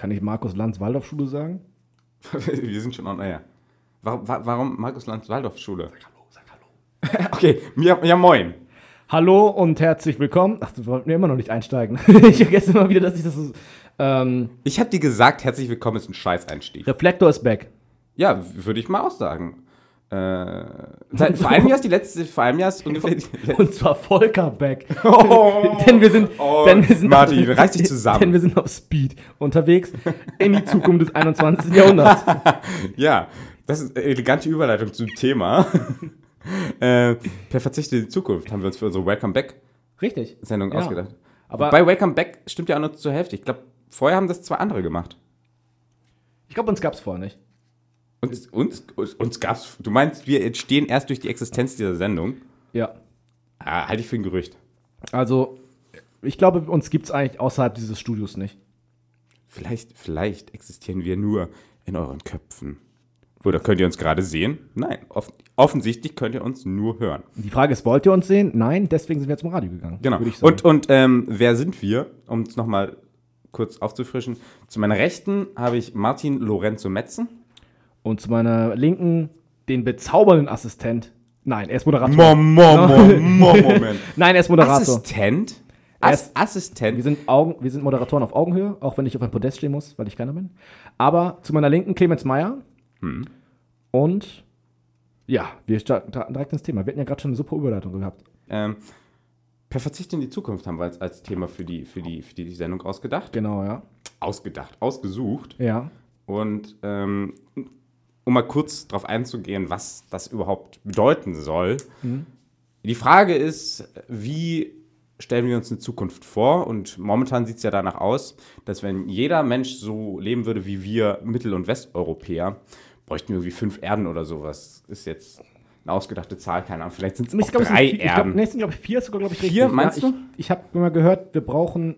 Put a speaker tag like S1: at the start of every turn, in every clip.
S1: Kann ich Markus Lanz Waldorfschule sagen?
S2: Wir sind schon on air. Warum, wa- warum Markus Lanz Waldorfschule? Sag hallo, sag hallo. okay, ja, ja moin.
S1: Hallo und herzlich willkommen. Ach, du wolltest mir immer noch nicht einsteigen. ich vergesse immer wieder, dass ich das so. Ähm,
S2: Ich habe dir gesagt, herzlich willkommen ist ein Scheißeinstieg.
S1: Reflektor ist back.
S2: Ja, würde ich mal auch sagen. Äh, seit, vor einem Jahr ist die letzte, vor einem Jahr ist ungefähr die letzte.
S1: Und zwar Volker back.
S2: Oh,
S1: denn wir sind,
S2: oh,
S1: denn wir sind
S2: Martin, reiß dich zusammen.
S1: Denn wir sind auf Speed unterwegs in die Zukunft des 21. Jahrhunderts.
S2: Ja, das ist eine elegante Überleitung zum Thema. äh, per Verzicht in die Zukunft haben wir uns für unsere Welcome Back-Sendung
S1: Richtig. Ja.
S2: ausgedacht.
S1: Aber
S2: Bei Welcome Back stimmt ja auch nur zur Hälfte. Ich glaube, vorher haben das zwei andere gemacht.
S1: ich glaube, uns gab es vorher nicht.
S2: Uns, uns, uns, gab's. Du meinst, wir entstehen erst durch die Existenz dieser Sendung?
S1: Ja.
S2: Ah, halte ich für ein Gerücht.
S1: Also, ich glaube, uns gibt es eigentlich außerhalb dieses Studios nicht.
S2: Vielleicht, vielleicht existieren wir nur in euren Köpfen. Oder könnt ihr uns gerade sehen? Nein, off offensichtlich könnt ihr uns nur hören.
S1: Die Frage ist, wollt ihr uns sehen? Nein, deswegen sind wir zum Radio gegangen.
S2: Genau. Und, und ähm, wer sind wir? Um es nochmal kurz aufzufrischen. Zu meiner Rechten habe ich Martin Lorenzo Metzen.
S1: Und zu meiner Linken den bezaubernden Assistent. Nein, er ist Moderator.
S2: Mom, mom, mom, mom, Moment.
S1: Nein, er ist Moderator.
S2: Assistent?
S1: Er
S2: Ass
S1: ist-
S2: Assistent?
S1: Wir sind, Augen, wir sind Moderatoren auf Augenhöhe, auch wenn ich auf einem Podest stehen muss, weil ich keiner bin. Aber zu meiner Linken Clemens Meyer.
S2: Hm.
S1: Und ja, wir starten direkt ins Thema. Wir hatten ja gerade schon eine super Überleitung gehabt.
S2: Ähm, per Verzicht in die Zukunft haben wir als, als Thema für die, für, die, für die Sendung ausgedacht.
S1: Genau, ja.
S2: Ausgedacht, ausgesucht.
S1: Ja.
S2: Und ähm, um mal kurz darauf einzugehen, was das überhaupt bedeuten soll. Die Frage ist, wie stellen wir uns eine Zukunft vor? Und momentan sieht es ja danach aus, dass wenn jeder Mensch so leben würde wie wir Mittel- und Westeuropäer, bräuchten wir irgendwie fünf Erden oder sowas. Ist jetzt eine ausgedachte Zahl, keine Ahnung. Vielleicht sind es
S1: Ich sind
S2: drei
S1: vier- ich glaub,
S2: Erden.
S1: sind, glaube ich, vier ist sogar, glaube ich,
S2: Vier,
S1: richtig.
S2: meinst
S1: ja,
S2: du?
S1: Ich, ich habe mal gehört, wir brauchen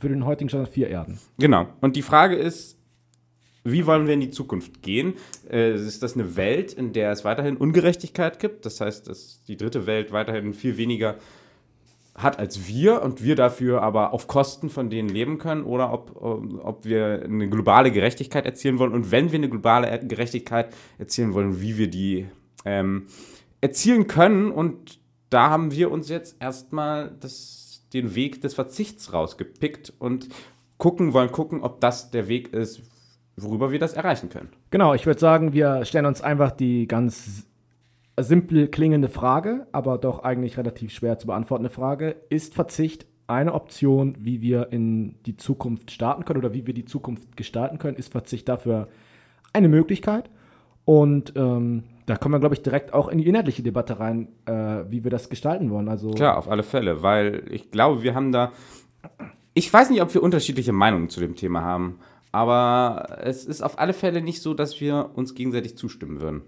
S1: für den heutigen Standard vier Erden.
S2: Genau. Und die Frage ist, wie wollen wir in die Zukunft gehen? Äh, ist das eine Welt, in der es weiterhin Ungerechtigkeit gibt? Das heißt, dass die dritte Welt weiterhin viel weniger hat als wir und wir dafür aber auf Kosten von denen leben können oder ob, ob wir eine globale Gerechtigkeit erzielen wollen und wenn wir eine globale Gerechtigkeit erzielen wollen, wie wir die ähm, erzielen können und da haben wir uns jetzt erstmal das, den Weg des Verzichts rausgepickt und gucken wollen gucken, ob das der Weg ist, worüber wir das erreichen können.
S1: Genau, ich würde sagen, wir stellen uns einfach die ganz simpel klingende Frage, aber doch eigentlich relativ schwer zu beantwortende Frage. Ist Verzicht eine Option, wie wir in die Zukunft starten können oder wie wir die Zukunft gestalten können? Ist Verzicht dafür eine Möglichkeit? Und ähm, da kommen wir, glaube ich, direkt auch in die inhaltliche Debatte rein, äh, wie wir das gestalten wollen. Also,
S2: Klar, auf alle Fälle, weil ich glaube, wir haben da. Ich weiß nicht, ob wir unterschiedliche Meinungen zu dem Thema haben, aber es ist auf alle Fälle nicht so, dass wir uns gegenseitig zustimmen würden.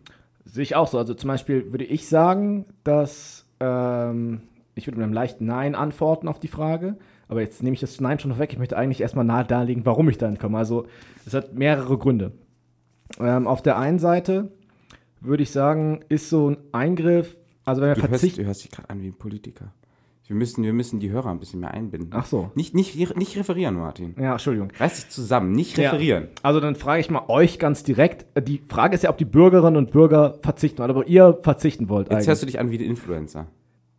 S1: Sehe ich auch so. Also zum Beispiel würde ich sagen, dass ähm, ich würde mit einem leichten Nein antworten auf die Frage. Aber jetzt nehme ich das Nein schon weg. Ich möchte eigentlich erstmal nahe darlegen, warum ich dahin komme. Also es hat mehrere Gründe. Ähm, auf der einen Seite würde ich sagen, ist so ein Eingriff, also wenn
S2: hörst,
S1: verzichten.
S2: du hörst dich gerade an wie ein Politiker. Wir müssen, wir müssen die Hörer ein bisschen mehr einbinden.
S1: Ach so.
S2: Nicht, nicht, nicht referieren, Martin.
S1: Ja, Entschuldigung.
S2: Reiß dich zusammen, nicht
S1: Ja.
S2: referieren.
S1: Also dann frage ich mal euch ganz direkt. Äh, Die Frage ist ja, ob die Bürgerinnen und Bürger verzichten wollen, aber ihr verzichten wollt
S2: Jetzt
S1: eigentlich.
S2: hörst du dich an wie ein Influencer.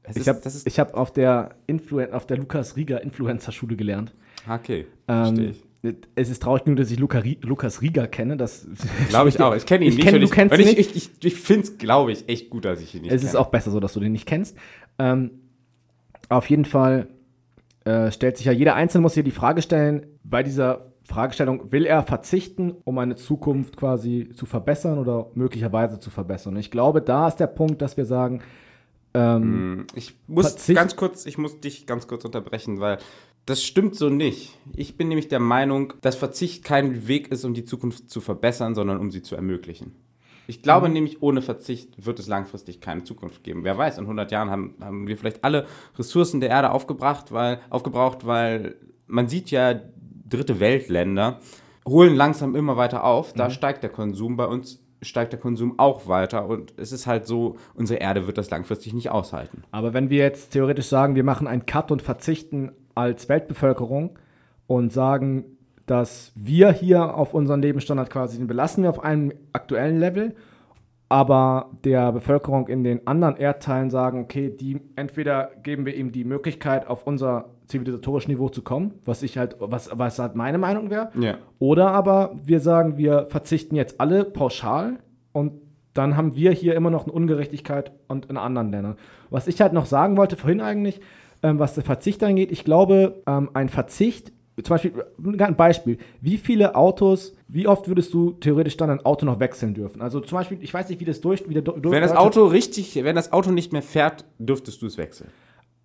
S2: Es
S1: ich habe
S2: das
S1: hab auf der, Influen auf der Lukas Rieger Influencer-Schule gelernt.
S2: Okay, verstehe
S1: Ähm,
S2: ich.
S1: es ist traurig nur, dass ich Luca, Lukas Rieger kenne. Das
S2: Glaube ich auch. Ich kenne ihn
S1: Ich
S2: nicht. und
S1: du
S2: ich,
S1: kennst ihn
S2: ich,
S1: nicht?
S2: ich, ich, ich finde es, glaube ich, echt gut, dass ich ihn nicht
S1: es
S2: kenne.
S1: ist auch besser so, dass du den nicht kennst. Ähm, auf jeden Fall äh, stellt sich ja jeder Einzelne muss hier die Frage stellen, bei dieser Fragestellung, will er verzichten, um eine Zukunft quasi zu verbessern oder möglicherweise zu verbessern? Ich glaube, da ist der Punkt, dass wir sagen, ähm,
S2: Ich muss ganz kurz, ich muss dich ganz kurz unterbrechen, weil das stimmt so nicht. Ich bin nämlich der Meinung, dass Verzicht kein Weg ist, um die Zukunft zu verbessern, sondern um sie zu ermöglichen. Ich glaube
S1: Mhm.
S2: nämlich, ohne Verzicht wird es langfristig keine Zukunft geben. Wer weiß, in 100 Jahren haben, haben wir vielleicht alle Ressourcen der Erde aufgebracht, weil, aufgebraucht, weil man sieht ja, dritte Weltländer holen langsam immer weiter auf.
S1: Mhm.
S2: Da steigt der Konsum. Bei uns steigt der Konsum auch weiter. Und es ist halt so, unsere Erde wird das langfristig nicht aushalten.
S1: Aber wenn wir jetzt theoretisch sagen, wir machen einen Cut und verzichten als Weltbevölkerung und sagen, dass wir hier auf unseren Lebensstandard quasi, den belassen wir auf einem aktuellen Level, aber der Bevölkerung in den anderen Erdteilen sagen, okay, die entweder geben wir ihm die Möglichkeit, auf unser zivilisatorisch Niveau zu kommen, was ich halt, was, was halt meine Meinung wäre,
S2: Ja.
S1: oder aber wir sagen, wir verzichten jetzt alle pauschal und dann haben wir hier immer noch eine Ungerechtigkeit und in anderen Ländern. Was ich halt noch sagen wollte vorhin eigentlich, ähm, was der Verzicht angeht, ich glaube, ähm, ein Verzicht, zum Beispiel, ein Beispiel, wie viele Autos, wie oft würdest du theoretisch dann ein Auto noch wechseln dürfen? Also zum Beispiel, ich weiß nicht, wie das durch, wie der durch
S2: Wenn das Auto richtig, wenn das Auto nicht mehr fährt, dürftest du es wechseln.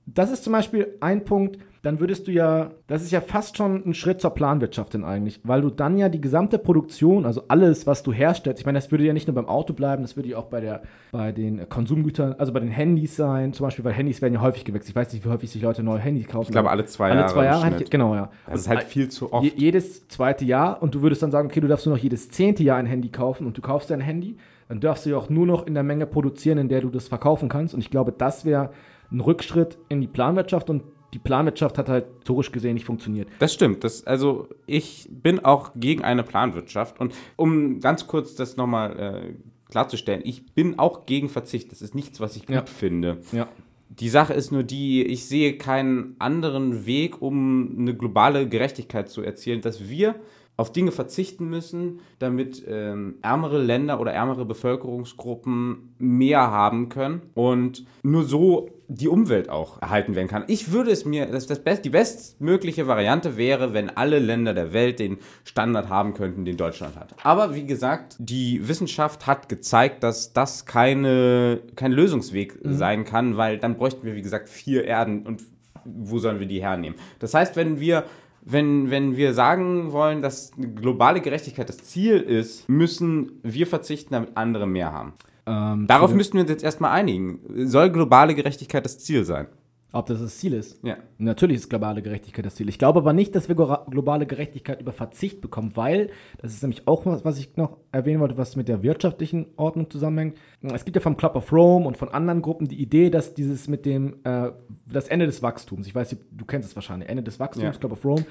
S1: Das ist zum Beispiel ein Punkt, dann würdest du ja, das ist ja fast schon ein Schritt zur Planwirtschaft denn eigentlich, weil du dann ja die gesamte Produktion, also alles, was du herstellst, ich meine, das würde ja nicht nur beim Auto bleiben, das würde ja auch bei, der, bei den Konsumgütern, also bei den Handys sein, zum Beispiel, weil Handys werden ja häufig gewechselt. Ich weiß nicht, wie häufig sich Leute neue Handys kaufen.
S2: Ich glaube, alle zwei
S1: alle
S2: Jahre.
S1: zwei
S2: im
S1: Jahre, ich- genau, ja.
S2: Das ist halt viel zu oft.
S1: Je, jedes zweite Jahr und du würdest dann sagen, okay, du darfst nur noch jedes zehnte Jahr ein Handy kaufen und du kaufst dein Handy, dann darfst du ja auch nur noch in der Menge produzieren, in der du das verkaufen kannst. Und ich glaube, das wäre ein Rückschritt in die Planwirtschaft und die Planwirtschaft hat halt historisch gesehen nicht funktioniert.
S2: Das stimmt. Das, also ich bin auch gegen eine Planwirtschaft. Und um ganz kurz das nochmal äh, klarzustellen, ich bin auch gegen Verzicht. Das ist nichts, was ich gut
S1: Ja.
S2: finde.
S1: Ja.
S2: Die Sache ist nur die, ich sehe keinen anderen Weg, um eine globale Gerechtigkeit zu erzielen, dass wir auf Dinge verzichten müssen, damit ähm, ärmere Länder oder ärmere Bevölkerungsgruppen mehr haben können und nur so die Umwelt auch erhalten werden kann. Ich würde es mir, das, das best, die bestmögliche Variante wäre, wenn alle Länder der Welt den Standard haben könnten, den Deutschland hat. Aber wie gesagt, die Wissenschaft hat gezeigt, dass das keine, kein Lösungsweg sein kann, weil dann bräuchten wir, wie gesagt, vier Erden und wo sollen wir die hernehmen? Das heißt, wenn wir wenn, wenn wir sagen wollen, dass globale Gerechtigkeit das Ziel ist, müssen wir verzichten, damit andere mehr haben.
S1: Ähm,
S2: Darauf müssten wir uns jetzt erstmal einigen. Soll globale Gerechtigkeit das Ziel sein?
S1: Ob das das Ziel ist.
S2: Ja.
S1: Natürlich ist globale Gerechtigkeit das Ziel. Ich glaube aber nicht, dass wir globale Gerechtigkeit über Verzicht bekommen, weil, das ist nämlich auch was, was ich noch erwähnen wollte, was mit der wirtschaftlichen Ordnung zusammenhängt. Es gibt ja vom Club of Rome und von anderen Gruppen die Idee, dass dieses mit dem, äh, das Ende des Wachstums, ich weiß, du kennst es wahrscheinlich, Ende des Wachstums,
S2: Ja.
S1: Club of Rome.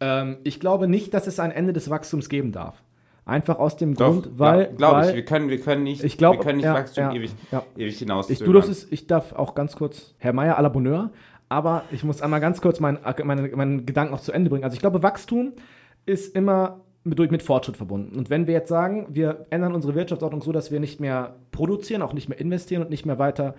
S1: Ähm, ich glaube nicht, dass es ein Ende des Wachstums geben darf. Einfach aus dem
S2: Doch,
S1: Grund, weil.
S2: glaube ich. Wir können, wir können nicht,
S1: Ich glaub,
S2: wir können nicht
S1: ja,
S2: Wachstum
S1: ja,
S2: ewig,
S1: ja.
S2: ewig hinaus.
S1: Ich, du darfst, ich darf auch ganz kurz, Herr Meier à la Bonheur, aber ich muss einmal ganz kurz meinen meine, meinen Gedanken noch zu Ende bringen. Also ich glaube, Wachstum ist immer mit, durch- mit Fortschritt verbunden. Und wenn wir jetzt sagen, wir ändern unsere Wirtschaftsordnung so, dass wir nicht mehr produzieren, auch nicht mehr investieren und nicht mehr weiter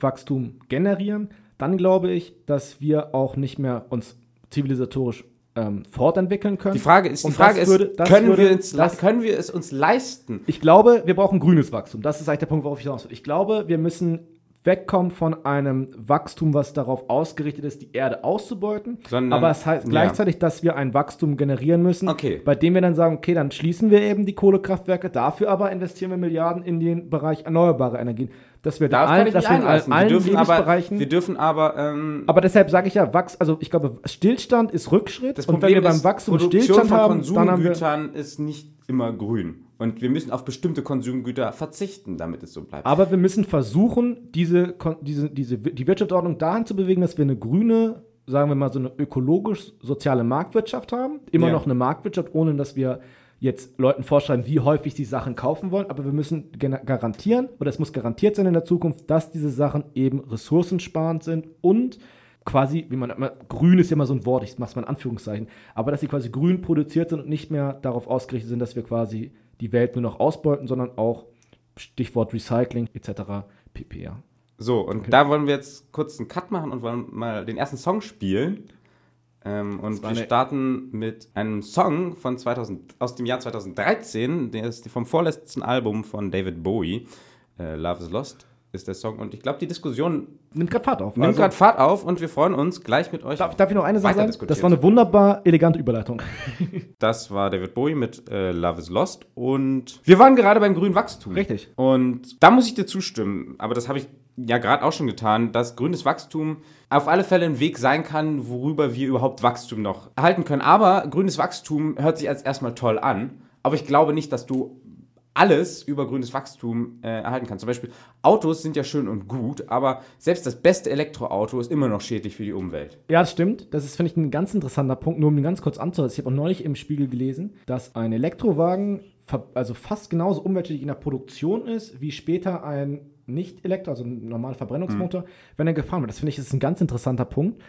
S1: Wachstum generieren, dann glaube ich, dass wir auch nicht mehr uns zivilisatorisch ähm, fortentwickeln können.
S2: Die Frage ist, die Frage ist,
S1: würde-
S2: können,
S1: würde-
S2: wir uns,
S1: das-
S2: können wir es uns leisten?
S1: Ich glaube, wir brauchen grünes Wachstum. Das ist eigentlich der Punkt, worauf ich hinaus will. Ich glaube, wir müssen wegkommen von einem Wachstum, was darauf ausgerichtet ist, die Erde auszubeuten.
S2: Sondern-
S1: aber es heißt
S2: ja.
S1: gleichzeitig, dass wir ein Wachstum generieren müssen,
S2: Okay.
S1: bei dem wir dann sagen, okay, dann schließen wir eben die Kohlekraftwerke, dafür aber investieren wir Milliarden in den Bereich erneuerbare Energien. Dass wir da allen, dass wir in allen
S2: Wir dürfen aber,
S1: Lebensbereichen
S2: wir dürfen aber ähm,
S1: aber deshalb sage ich ja, Wachs, also ich glaube, Stillstand ist Rückschritt.
S2: Das
S1: und
S2: Problem
S1: wenn wir beim Wachstum
S2: Produktion
S1: Stillstand
S2: von
S1: haben, dann haben wir.
S2: Ist nicht immer grün. Und wir müssen auf bestimmte Konsumgüter verzichten, damit es so bleibt.
S1: Aber wir müssen versuchen, diese, diese, diese, die Wirtschaftsordnung dahin zu bewegen, dass wir eine grüne, sagen wir mal so eine ökologisch-soziale Marktwirtschaft haben. Immer
S2: Ja.
S1: noch eine Marktwirtschaft, ohne dass wir jetzt Leuten vorschreiben, wie häufig sie Sachen kaufen wollen. Aber wir müssen garantieren, oder es muss garantiert sein in der Zukunft, dass diese Sachen eben ressourcensparend sind und quasi, wie man immer, grün ist ja immer so ein Wort, ich mach's mal in Anführungszeichen, aber dass sie quasi grün produziert sind und nicht mehr darauf ausgerichtet sind, dass wir quasi die Welt nur noch ausbeuten, sondern auch Stichwort Recycling etc. pp. Ja.
S2: So, und da wollen wir jetzt kurz einen Cut machen und wollen mal den ersten Song spielen. Ähm, und wir starten mit einem Song von 2000, aus dem Jahr 2013, der ist vom vorletzten Album von David Bowie. Äh, Love is Lost ist der Song. Und ich glaube, die Diskussion
S1: Nimmt gerade Fahrt auf.
S2: nimmt
S1: Also,
S2: gerade Fahrt auf und wir freuen uns gleich mit euch.
S1: darf, darf ich noch eine Sache sagen? Das war eine wunderbar elegante Überleitung.
S2: Das war David Bowie mit äh, Love is Lost. Und wir waren gerade beim grünen Wachstum.
S1: Richtig.
S2: Und da muss ich dir zustimmen, aber das habe ich ja gerade auch schon getan, dass grünes Wachstum auf alle Fälle ein Weg sein kann, worüber wir überhaupt Wachstum noch erhalten können. Aber grünes Wachstum hört sich als erstmal toll an, aber ich glaube nicht, dass du alles über grünes Wachstum äh, erhalten kann. Zum Beispiel Autos sind ja schön und gut, aber selbst das beste Elektroauto ist immer noch schädlich für die Umwelt.
S1: Ja, das stimmt. Das ist, finde ich, ein ganz interessanter Punkt. Nur um ihn ganz kurz anzuhören. Ich habe auch neulich im Spiegel gelesen, dass ein Elektrowagen also fast genauso umweltschädlich in der Produktion ist, wie später ein Nicht-Elektro, also ein normaler Verbrennungsmotor, wenn er gefahren wird. Das finde ich ist ein ganz interessanter Punkt,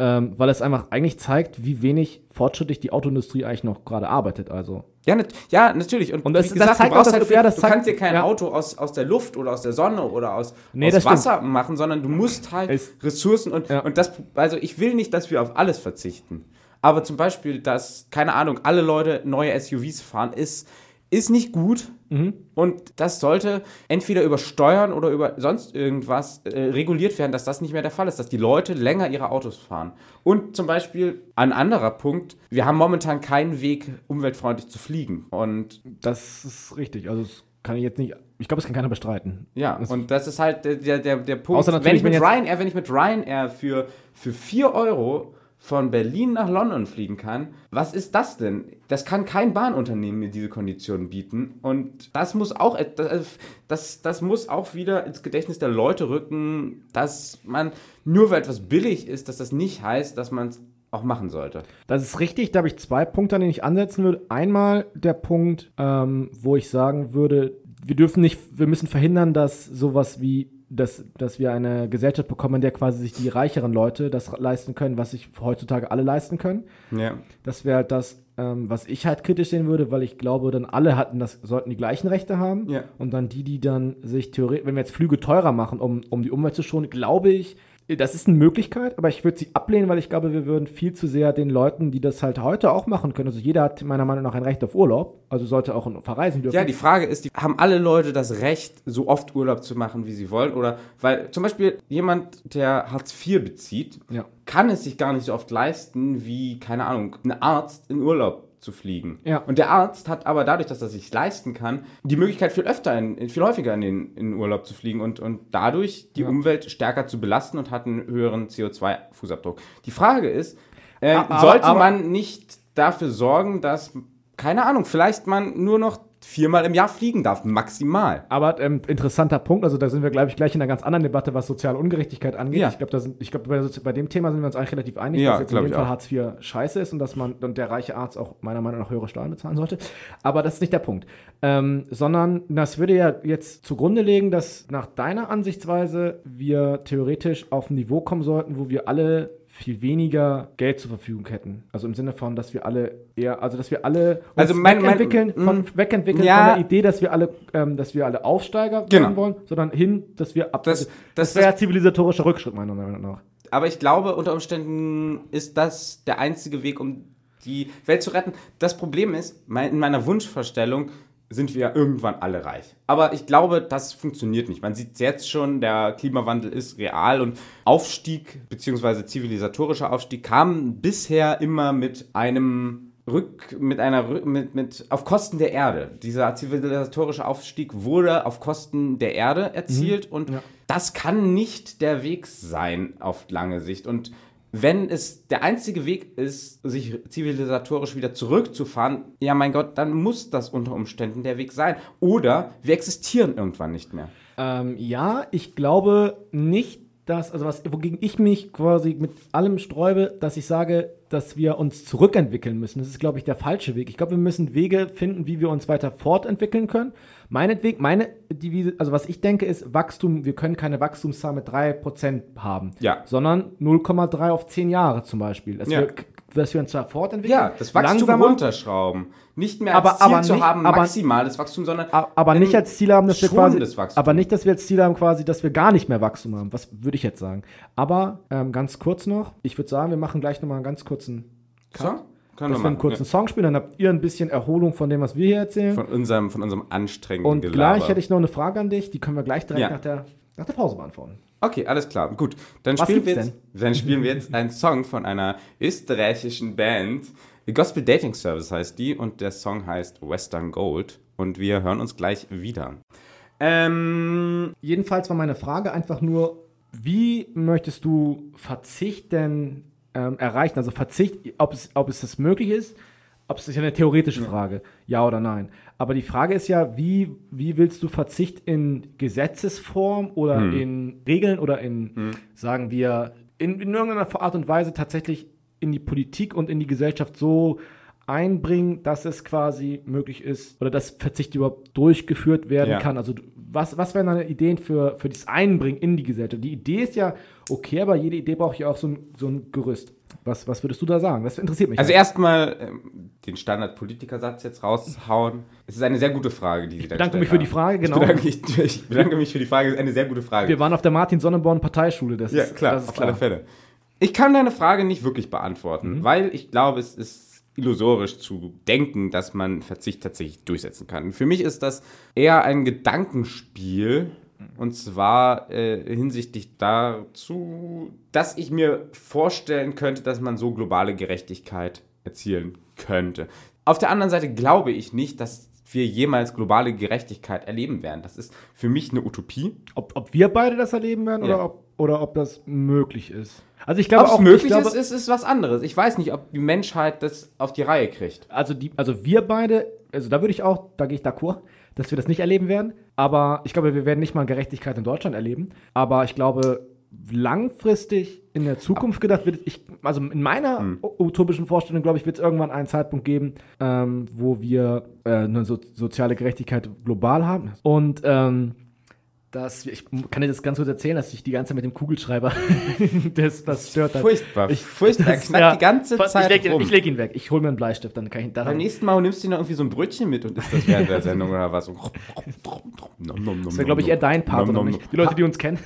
S1: ähm, weil es einfach eigentlich zeigt, wie wenig fortschrittlich die Autoindustrie eigentlich noch gerade arbeitet. Also
S2: Ja, nat ja natürlich. Und,
S1: Und das-
S2: wie
S1: das
S2: gesagt,
S1: zeigt
S2: du,
S1: auch,
S2: halt
S1: ja, das
S2: du
S1: zeigt-
S2: kannst dir kein
S1: ja.
S2: Auto aus, aus der Luft oder aus der Sonne oder aus,
S1: Nee,
S2: aus
S1: das stimmt.
S2: Wasser machen, sondern du musst halt
S1: Es-
S2: Ressourcen und,
S1: Ja.
S2: und das, also ich will nicht, dass wir auf alles verzichten. Aber zum Beispiel, dass, keine Ahnung, alle Leute neue SUVs fahren, ist, ist nicht gut.
S1: Mhm.
S2: Und das sollte entweder über Steuern oder über sonst irgendwas äh, reguliert werden, dass das nicht mehr der Fall ist, dass die Leute länger ihre Autos fahren. Und zum Beispiel ein anderer Punkt, wir haben momentan keinen Weg, umweltfreundlich zu fliegen. Und
S1: das ist richtig. Also das kann ich jetzt nicht, ich glaube, das kann keiner bestreiten.
S2: ja,
S1: Das-
S2: und das ist halt der, der, der, Punkt.
S1: Außer
S2: wenn ich mit Ryanair, wenn ich mit Ryanair für, für 4 Euro von Berlin nach London fliegen kann, was ist das denn? Das kann kein Bahnunternehmen mir diese Konditionen bieten. Und das muss auch, das, das, das muss auch wieder ins Gedächtnis der Leute rücken, dass man, nur weil etwas billig ist, dass das nicht heißt, dass man es auch machen sollte.
S1: Das ist richtig, da habe ich zwei Punkte, an denen ich ansetzen würde. Einmal der Punkt, ähm, wo ich sagen würde, wir dürfen nicht, wir müssen verhindern, dass sowas wie, dass, dass wir eine Gesellschaft bekommen, in der quasi sich die reicheren Leute das leisten können, was sich heutzutage alle leisten können.
S2: Ja.
S1: Das wäre halt das, ähm, was ich halt kritisch sehen würde, weil ich glaube, dann alle hatten das, sollten die gleichen Rechte haben.
S2: Ja.
S1: Und dann die, die dann sich theoretisch, wenn wir jetzt Flüge teurer machen, um, um die Umwelt zu schonen, glaube ich, das ist eine Möglichkeit, aber ich würde sie ablehnen, weil ich glaube, wir würden viel zu sehr den Leuten, die das halt heute auch machen können, also jeder hat meiner Meinung nach ein Recht auf Urlaub, also sollte auch verreisen dürfen.
S2: Ja, die Frage ist, die, haben alle Leute das Recht, so oft Urlaub zu machen, wie sie wollen? Oder weil zum Beispiel jemand, der Hartz IV bezieht,
S1: Ja.
S2: kann es sich gar nicht so oft leisten, wie, keine Ahnung, ein Arzt in Urlaub zu fliegen.
S1: Ja.
S2: Und der Arzt hat aber dadurch, dass er sich leisten kann, die Möglichkeit viel öfter, in, viel häufiger in den, in den Urlaub zu fliegen und, und dadurch die
S1: Ja.
S2: Umwelt stärker zu belasten und hat einen höheren CO2-Fußabdruck. Die Frage ist, äh,
S1: Aber-
S2: sollte
S1: aber-
S2: man nicht dafür sorgen, dass, keine Ahnung, vielleicht man nur noch viermal im Jahr fliegen darf, maximal.
S1: Aber ähm, interessanter Punkt, also da sind wir, glaube ich, gleich in einer ganz anderen Debatte, was soziale Ungerechtigkeit angeht.
S2: Ja.
S1: Ich glaube, glaub, bei, bei dem Thema sind wir uns eigentlich relativ einig,
S2: Ja,
S1: dass jetzt in dem Fall
S2: auch.
S1: Hartz IV scheiße ist und dass man und der reiche Arzt auch meiner Meinung nach höhere Steuern bezahlen sollte. Aber das ist nicht der Punkt. Ähm, sondern das würde ja jetzt zugrunde legen, dass nach deiner Ansichtsweise wir theoretisch auf ein Niveau kommen sollten, wo wir alle viel weniger Geld zur Verfügung hätten. Also im Sinne von, dass wir alle eher, also dass wir alle uns
S2: Also mein- mein-
S1: wegentwickeln, von,
S2: mm,
S1: wegentwickeln
S2: ja.
S1: von der Idee, dass wir alle, ähm, dass wir alle Aufsteiger
S2: Genau.
S1: werden wollen, sondern hin, dass wir ab.
S2: Das-
S1: Das,
S2: das-
S1: wäre zivilisatorischer Rückschritt meiner Meinung nach.
S2: Aber ich glaube, unter Umständen ist das der einzige Weg, um die Welt zu retten. Das Problem ist, mein, in meiner Wunschvorstellung sind wir irgendwann alle reich. Aber ich glaube, das funktioniert nicht. Man sieht es jetzt schon, der Klimawandel ist real und Aufstieg bzw. zivilisatorischer Aufstieg kam bisher immer mit einem Rück, mit einer, Rück- mit, mit, auf Kosten der Erde. Dieser zivilisatorische Aufstieg wurde auf Kosten der Erde erzielt und
S1: Ja.
S2: das kann nicht der Weg sein auf lange Sicht. Und wenn es der einzige Weg ist, sich zivilisatorisch wieder zurückzufahren, ja mein Gott, dann muss das unter Umständen der Weg sein. Oder wir existieren irgendwann nicht mehr.
S1: Ähm, ja, ich glaube nicht, dass, also was, wogegen ich mich quasi mit allem sträube, dass ich sage, dass wir uns zurückentwickeln müssen. Das ist, glaube ich, der falsche Weg. Ich glaube, wir müssen Wege finden, wie wir uns weiter fortentwickeln können. Meinetwegen, meine Devise, also was ich denke, ist Wachstum, wir können keine Wachstumszahl mit 3% haben,
S2: Ja.
S1: sondern 0,3 auf 10 Jahre zum Beispiel. Dass,
S2: Ja.
S1: wir, dass wir uns zwar fortentwickeln,
S2: Ja, das Wachstum runterschrauben. Nicht mehr als
S1: Aber-
S2: Ziel
S1: aber
S2: zu
S1: nicht-
S2: haben,
S1: aber-
S2: maximales Wachstum, sondern
S1: Aber nicht als Ziel haben, dass wir quasi. Aber nicht, dass wir als Ziel haben, quasi, dass wir gar nicht mehr Wachstum haben. Was würde ich jetzt sagen? Aber ähm, ganz kurz noch, ich würde sagen, wir machen gleich nochmal einen ganz kurzen
S2: so, können
S1: dass
S2: wir
S1: einen kurzen Song spielen, dann habt ihr ein bisschen Erholung von dem, was wir hier erzählen.
S2: Von unserem, von unserem anstrengenden
S1: Und
S2: Gelaber.
S1: gleich hätte ich noch eine Frage an dich, die können wir gleich direkt
S2: Ja.
S1: nach, der, nach der Pause beantworten.
S2: Okay, alles klar. Gut. Dann
S1: Was
S2: spielen, wir jetzt, dann spielen wir jetzt einen Song von einer österreichischen Band. Gospel Dating Service heißt die und der Song heißt Western Gold. Und wir hören uns gleich wieder. Ähm,
S1: Jedenfalls war meine Frage einfach nur, wie möchtest du Verzicht denn ähm, erreichen? Also Verzicht, ob es, ob es das möglich ist, ob es ist ja eine theoretische Frage, ja oder nein. Aber die Frage ist ja, wie, wie willst du Verzicht in Gesetzesform oder
S2: Hm.
S1: in Regeln oder in, sagen wir, in, in irgendeiner Art und Weise tatsächlich in die Politik und in die Gesellschaft so einbringen, dass es quasi möglich ist oder dass Verzicht überhaupt durchgeführt werden
S2: Ja.
S1: kann. Also was, was wären deine Ideen für, für das Einbringen in die Gesellschaft? Die Idee ist ja okay, aber jede Idee braucht ja auch so ein, so ein Gerüst. Was, was würdest du da sagen? Das interessiert mich.
S2: Also
S1: halt.
S2: erstmal ähm, den Standard-Politikersatz jetzt raushauen. Es ist eine sehr gute Frage, die Sie da
S1: ich danke
S2: gestellt
S1: mich für die
S2: haben.
S1: Frage, genau.
S2: Ich bedanke, ich, ich bedanke mich für die Frage, es ist eine sehr gute Frage.
S1: Wir waren auf der Martin-Sonnenborn-Parteischule. Das
S2: Ja,
S1: ist,
S2: klar,
S1: das ist
S2: auf
S1: klar.
S2: alle Fälle. Ich kann deine Frage nicht wirklich beantworten, weil ich glaube, es ist illusorisch zu denken, dass man Verzicht tatsächlich durchsetzen kann. Für mich ist das eher ein Gedankenspiel. Und zwar äh, hinsichtlich dazu, dass ich mir vorstellen könnte, dass man so globale Gerechtigkeit erzielen könnte. Auf der anderen Seite glaube ich nicht, dass wir jemals globale Gerechtigkeit erleben werden. Das ist für mich eine Utopie.
S1: Ob, ob wir beide das erleben werden
S2: Ja.
S1: oder, ob, oder ob das möglich ist. Also ich glaube
S2: Ob es möglich
S1: ich glaube,
S2: ist, ist, ist was anderes. Ich weiß nicht, ob die Menschheit das auf die Reihe kriegt.
S1: Also, die, also wir beide, also da würde ich auch, da gehe ich d'accord, dass wir das nicht erleben werden. Aber ich glaube, wir werden nicht mal Gerechtigkeit in Deutschland erleben. Aber ich glaube, langfristig in der Zukunft gedacht wird, ich, also in meiner
S2: Hm.
S1: utopischen Vorstellung, glaube ich, wird es irgendwann einen Zeitpunkt geben, ähm, wo wir äh, eine so, soziale Gerechtigkeit global haben. Und ähm, das, ich kann dir das ganz kurz erzählen, dass ich die ganze Zeit mit dem Kugelschreiber, das, das stört halt.
S2: Furchtbar.
S1: Ich,
S2: Furchtbar. Er knackt die ganze Zeit
S1: Ich leg,
S2: rum.
S1: ich leg ihn weg. Ich hole mir einen Bleistift, dann kann ich daran.
S2: Beim nächsten Mal nimmst du noch irgendwie so ein Brötchen mit und isst das während der Sendung oder was?
S1: Das wäre, glaube ich, eher dein Part, oder nicht? Die Leute, die uns kennen.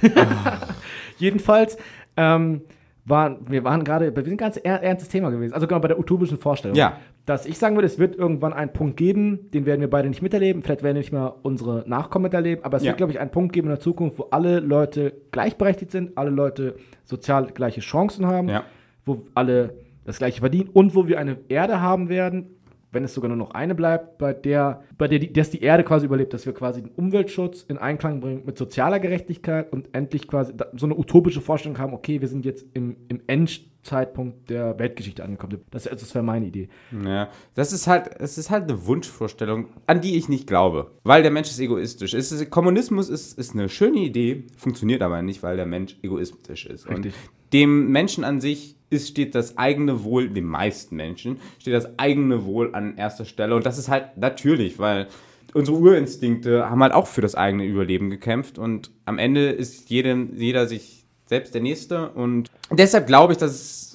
S1: Jedenfalls ähm, waren wir waren gerade, wir sind ganz er, ernstes Thema gewesen. Also genau bei der utopischen Vorstellung.
S2: Ja.
S1: Dass ich sagen würde, es wird irgendwann einen Punkt geben, den werden wir beide nicht miterleben. Vielleicht werden nicht mehr unsere Nachkommen miterleben, aber es
S2: Ja.
S1: wird, glaube ich, einen Punkt geben in der Zukunft, wo alle Leute gleichberechtigt sind, alle Leute sozial gleiche Chancen haben,
S2: Ja.
S1: wo alle das gleiche verdienen und wo wir eine Erde haben werden, wenn es sogar nur noch eine bleibt, bei der, bei der die, dass die Erde quasi überlebt, dass wir quasi den Umweltschutz in Einklang bringen mit sozialer Gerechtigkeit und endlich quasi so eine utopische Vorstellung haben, okay, wir sind jetzt im, im Endzeitpunkt der Weltgeschichte angekommen. Das, das wäre meine Idee.
S2: Ja, das ist halt, es ist halt eine Wunschvorstellung, an die ich nicht glaube, weil der Mensch ist egoistisch. Es ist, Kommunismus ist, ist eine schöne Idee, funktioniert aber nicht, weil der Mensch egoistisch ist.
S1: Richtig.
S2: Und dem Menschen an sich ist, steht das eigene Wohl, den meisten Menschen, steht das eigene Wohl an erster Stelle. Und das ist halt natürlich, weil unsere Urinstinkte haben halt auch für das eigene Überleben gekämpft. Und am Ende ist jedem, jeder sich selbst der Nächste. Und deshalb glaube ich, dass es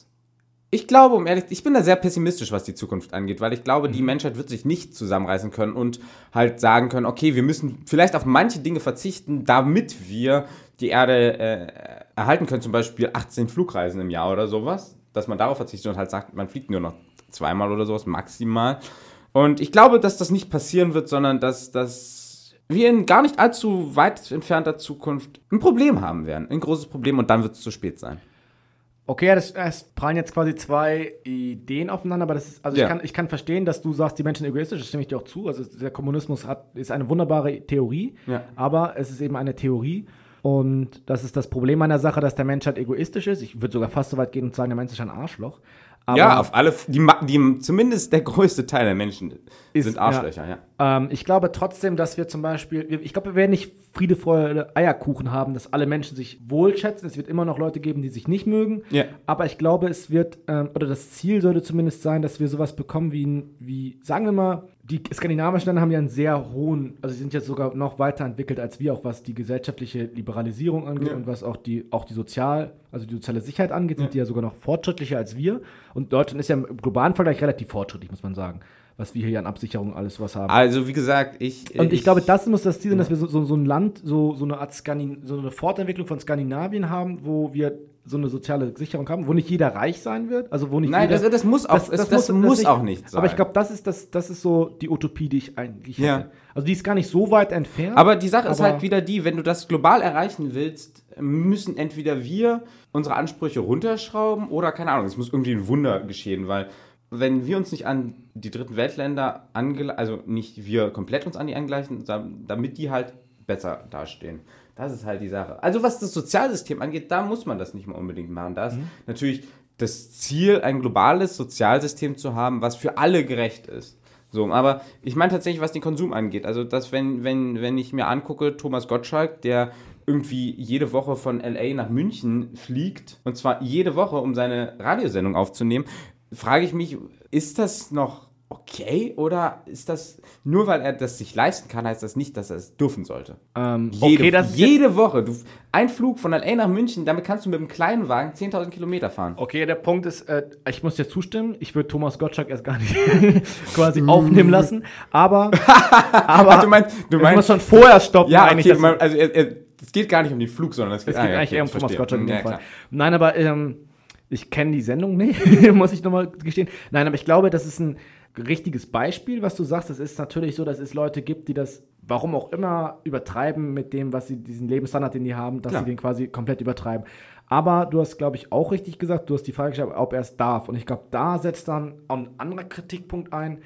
S2: ich glaube, um ehrlich, ich bin da sehr pessimistisch, was die Zukunft angeht, weil ich glaube, die Menschheit wird sich nicht zusammenreißen können und halt sagen können, okay, wir müssen vielleicht auf manche Dinge verzichten, damit wir die Erde äh, erhalten können, zum Beispiel 18 Flugreisen im Jahr oder sowas, dass man darauf verzichtet und halt sagt, man fliegt nur noch zweimal oder sowas maximal. Und ich glaube, dass das nicht passieren wird, sondern dass, dass wir in gar nicht allzu weit entfernter Zukunft ein Problem haben werden, ein großes Problem und dann wird es zu spät sein.
S1: Okay, das, es prallen jetzt quasi zwei Ideen aufeinander, aber das ist, also
S2: Ja.
S1: ich, kann, ich kann verstehen, dass du sagst, die Menschen sind egoistisch, das stimme ich dir auch zu. Also der Kommunismus hat, ist eine wunderbare Theorie,
S2: Ja.
S1: aber es ist eben eine Theorie. Und das ist das Problem an der Sache, dass der Mensch halt egoistisch ist. Ich würde sogar fast so weit gehen und sagen, der Mensch ist ein Arschloch. Aber,
S2: ja, auf alle, die, die, zumindest der größte Teil der Menschen
S1: Ist-
S2: sind Arschlöcher, ja.
S1: Ähm, ich glaube trotzdem, dass wir zum Beispiel, ich glaube, wir werden nicht Friede, Freude, Eierkuchen haben, dass alle Menschen sich wohlschätzen. Es wird immer noch Leute geben, die sich nicht mögen.
S2: Ja.
S1: Aber ich glaube, es wird, ähm, oder das Ziel sollte zumindest sein, dass wir sowas bekommen wie, wie sagen wir mal, die skandinavischen Länder haben ja einen sehr hohen, also sie sind jetzt sogar noch weiterentwickelt als wir, auch was die gesellschaftliche Liberalisierung angeht
S2: Ja.
S1: und was auch die, auch die Sozial, also die soziale Sicherheit angeht, sind die ja sogar noch fortschrittlicher als wir. Und Deutschland ist ja im globalen Vergleich relativ fortschrittlich, muss man sagen, was wir hier an Absicherung alles was haben.
S2: Also, wie gesagt, ich.
S1: Und ich, glaube, das muss das Ziel sein, dass wir so, so, so ein Land, so, so eine Art Skandin so eine Fortentwicklung von Skandinavien haben, wo wir so eine soziale Sicherung haben, wo nicht jeder reich sein wird, also wo nicht
S2: Nein,
S1: jeder,
S2: das, das muss auch, das, das muss, auch nicht sein.
S1: Aber ich glaube, das ist das, das ist so die Utopie, die ich eigentlich
S2: Ja.
S1: hätte. Also die ist gar nicht so weit entfernt.
S2: Aber die Sache ist
S1: aber-
S2: halt wieder die, wenn du das global erreichen willst, müssen entweder wir unsere Ansprüche runterschrauben oder keine Ahnung, es muss irgendwie ein Wunder geschehen, weil wenn wir uns nicht an die dritten Weltländer angleichen, also nicht wir komplett uns an die angleichen, da- damit die halt besser dastehen. Das ist halt die Sache. Also was das Sozialsystem angeht, da muss man das nicht mal unbedingt machen. Da ist natürlich das Ziel, ein globales Sozialsystem zu haben, was für alle gerecht ist. So, aber ich meine tatsächlich, was den Konsum angeht. Also, dass, wenn, wenn, wenn ich mir angucke, Thomas Gottschalk, der irgendwie jede Woche von LA nach München fliegt, und zwar jede Woche, um seine Radiosendung aufzunehmen, frage ich mich, ist das noch okay oder ist das nur weil er das sich leisten kann, heißt das nicht, dass er es dürfen sollte?
S1: Ähm,
S2: Jede,
S1: okay,
S2: jede Woche. Du, ein Flug von LA nach München, damit kannst du mit einem kleinen Wagen 10.000 Kilometer fahren.
S1: Okay, der Punkt ist, äh, ich muss dir zustimmen, ich würde Thomas Gottschalk erst gar nicht quasi aufnehmen lassen, aber, aber
S2: Ach, du meinst, du meinst
S1: muss schon vorher stoppen
S2: ja,
S1: eigentlich.
S2: okay, man, also es geht gar nicht um den Flug, sondern es geht,
S1: Es geht
S2: ah, ja,
S1: eigentlich
S2: okay,
S1: eher um Thomas. Gottschalk in dem
S2: Ja.
S1: Nein, aber ähm, ich kenne die Sendung nicht, muss ich nochmal gestehen. Nein, aber ich glaube, das ist ein richtiges Beispiel, was du sagst. Es ist natürlich so, dass es Leute gibt, die das, warum auch immer, übertreiben mit dem, was sie, diesen Lebensstandard, den die haben, dass
S2: Klar.
S1: sie den quasi komplett übertreiben. Aber du hast, glaube ich, auch richtig gesagt, du hast die Frage gestellt, ob er es darf. Und ich glaube, da setzt dann auch ein anderer Kritikpunkt ein.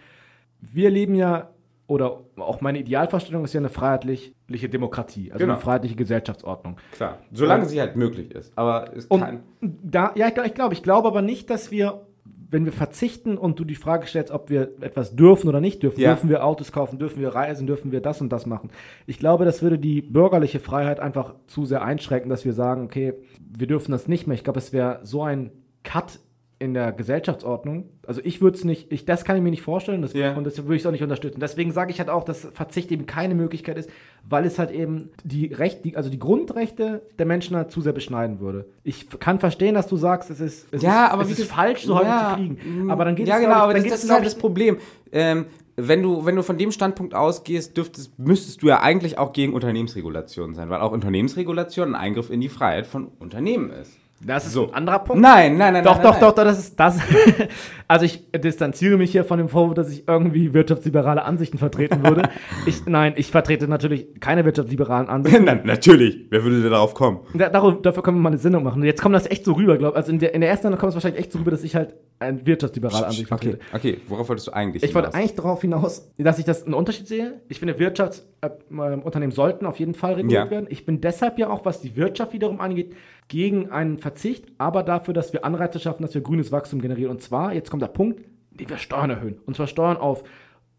S1: Wir leben ja, oder auch meine Idealvorstellung ist ja eine freiheitliche Demokratie, also
S2: Genau.
S1: eine freiheitliche Gesellschaftsordnung.
S2: Klar, solange
S1: Ja.
S2: sie halt möglich ist. Aber
S1: Und
S2: kann.
S1: da, ja, ich glaube, ich, glaub, ich glaube aber nicht, dass wir, wenn wir verzichten und du die Frage stellst, ob wir etwas dürfen oder nicht dürfen,
S2: Ja.
S1: dürfen wir Autos kaufen, dürfen wir reisen, dürfen wir das und das machen. Ich glaube, das würde die bürgerliche Freiheit einfach zu sehr einschränken, dass wir sagen, okay, wir dürfen das nicht mehr. Ich glaube, es wäre so ein Cut in der Gesellschaftsordnung. Also ich würde es nicht, ich, das kann ich mir nicht vorstellen das,
S2: Ja.
S1: und das würde ich auch nicht unterstützen. Deswegen sage ich halt auch, dass Verzicht eben keine Möglichkeit ist, weil es halt eben die Recht, die, also die Grundrechte der Menschen halt zu sehr beschneiden würde. Ich kann verstehen, dass du sagst, es ist, es
S2: Ja,
S1: ist,
S2: aber
S1: es ist falsch, so häufig
S2: Ja,
S1: zu fliegen. Aber dann geht
S2: ja,
S1: es
S2: genau, aber
S1: dann
S2: das, das ist halt das Problem. Ähm, wenn du, wenn du von dem Standpunkt ausgehst, dürftest, müsstest du ja eigentlich auch gegen Unternehmensregulationen sein, weil auch Unternehmensregulation ein Eingriff in die Freiheit von Unternehmen ist.
S1: Das ist
S2: So.
S1: ein anderer Punkt.
S2: Nein, nein, nein,
S1: Doch,
S2: nein,
S1: doch,
S2: nein,
S1: doch, doch, das ist das. also ich distanziere mich hier von dem Vorwurf, dass ich irgendwie wirtschaftsliberale Ansichten vertreten würde. ich, nein, ich vertrete natürlich keine wirtschaftsliberalen Ansichten.
S2: Nein, natürlich. Wer würde denn darauf kommen?
S1: Da, dafür können wir mal eine Sendung machen. Und jetzt kommt das echt so rüber, glaube ich. Also in der, in der ersten Sendung kommt es wahrscheinlich echt so rüber, dass ich halt ein wirtschaftsliberale Ansicht
S2: Okay,
S1: vertrete.
S2: okay. Worauf wolltest du eigentlich
S1: Ich wollte eigentlich darauf hinaus, dass ich das einen Unterschied sehe. Ich finde, Wirtschaftsunternehmen sollten auf jeden Fall reguliert
S2: Ja.
S1: werden. Ich bin deshalb ja auch, was die Wirtschaft wiederum angeht, gegen einen Verzicht, aber dafür, dass wir Anreize schaffen, dass wir grünes Wachstum generieren. Und zwar, jetzt kommt der Punkt, indem wir Steuern erhöhen. Und zwar Steuern auf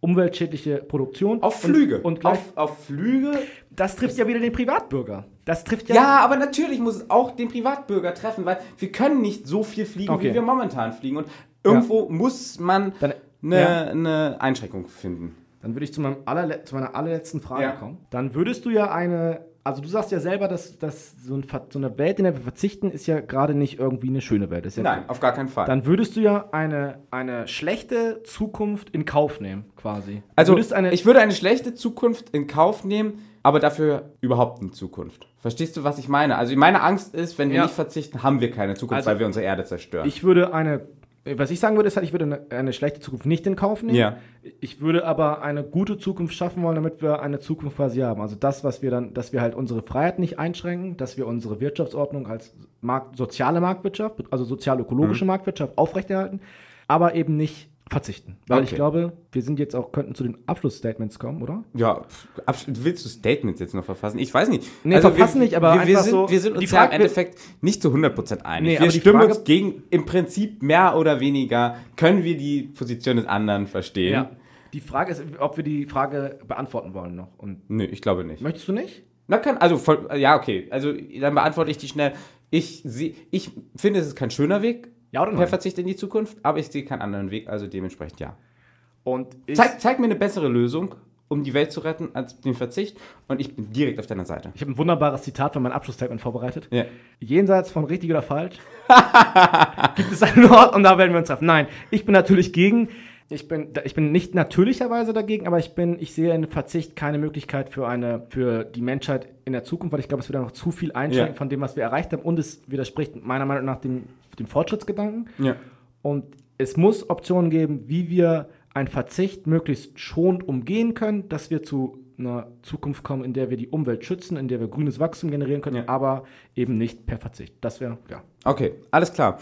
S1: umweltschädliche Produktion.
S2: Auf
S1: und-
S2: Flüge.
S1: Und, gleich,
S2: auf, auf Flüge.
S1: das trifft ja wieder den Privatbürger. Das trifft ja.
S2: Ja, aber natürlich muss es auch den Privatbürger treffen, weil wir können nicht so viel fliegen,
S1: Okay.
S2: wie wir momentan fliegen. Und irgendwo muss man eine,
S1: ja.
S2: eine Einschränkung finden.
S1: Dann würde ich zu, meinem allerle zu meiner allerletzten Frage
S2: Ja.
S1: kommen. Dann würdest du ja eine, also du sagst ja selber, dass, dass so, ein, so eine Welt, in der wir verzichten, ist ja gerade nicht irgendwie eine schöne Welt. Ja
S2: Nein, auf gar keinen Fall.
S1: Dann würdest du ja eine, eine schlechte Zukunft in Kauf nehmen, quasi.
S2: also, ich würde eine schlechte Zukunft in Kauf nehmen, aber dafür überhaupt eine Zukunft. Verstehst du, was ich meine? Also, meine Angst ist, wenn wir
S1: Ja.
S2: nicht verzichten, haben wir keine Zukunft,
S1: Also,
S2: weil wir unsere Erde zerstören.
S1: ich würde eine, was ich sagen würde, ist halt, ich würde eine, eine schlechte Zukunft nicht in Kauf nehmen.
S2: Ja.
S1: Ich würde aber eine gute Zukunft schaffen wollen, damit wir eine Zukunft quasi haben. Also das, was wir dann, dass wir halt unsere Freiheit nicht einschränken, dass wir unsere Wirtschaftsordnung als Markt, soziale Marktwirtschaft, also sozial-ökologische Marktwirtschaft aufrechterhalten, aber eben nicht verzichten. Weil ich
S2: Okay.
S1: glaube, wir sind jetzt auch, könnten zu den Abschlussstatements kommen, oder?
S2: ja, willst du Statements jetzt noch verfassen? Ich weiß nicht.
S1: Nee, verfassen nicht, aber
S2: wir, wir, sind,
S1: so-
S2: wir sind uns ja im Endeffekt nicht zu 100% einig.
S1: Nee,
S2: wir stimmen
S1: Frage-
S2: uns gegen, im Prinzip mehr oder weniger, können wir die Position des anderen verstehen?
S1: Die Frage ist, ob wir die Frage beantworten wollen noch. Und
S2: Nö, ich glaube nicht.
S1: möchtest du nicht?
S2: Na kann, also voll, ja, okay. Also dann beantworte ich die schnell. Ich, ich finde, es ist kein schöner Weg,
S1: Ja oder
S2: per
S1: nein?
S2: Verzicht in die Zukunft, aber ich sehe keinen anderen Weg, also dementsprechend ja.
S1: Und ich,
S2: Zeig, zeig mir eine bessere Lösung, um die Welt zu retten, als den Verzicht und ich bin direkt auf deiner Seite.
S1: ich habe ein wunderbares Zitat für mein Abschlussstatement vorbereitet.
S2: Ja.
S1: Jenseits von richtig oder falsch gibt es einen Ort und da werden wir uns treffen. Nein, ich bin natürlich gegen. Ich bin, ich bin nicht natürlicherweise dagegen, aber ich bin, ich sehe in Verzicht keine Möglichkeit für eine, für die Menschheit in der Zukunft, weil ich glaube, es wird noch zu viel einschränken
S2: Ja.
S1: von dem, was wir erreicht haben und es widerspricht meiner Meinung nach dem, dem Fortschrittsgedanken.
S2: Ja.
S1: Und es muss Optionen geben, wie wir einen Verzicht möglichst schonend umgehen können, dass wir zu einer Zukunft kommen, in der wir die Umwelt schützen, in der wir grünes Wachstum generieren können,
S2: Ja.
S1: aber eben nicht per Verzicht. Das wäre, ja.
S2: Okay, alles klar.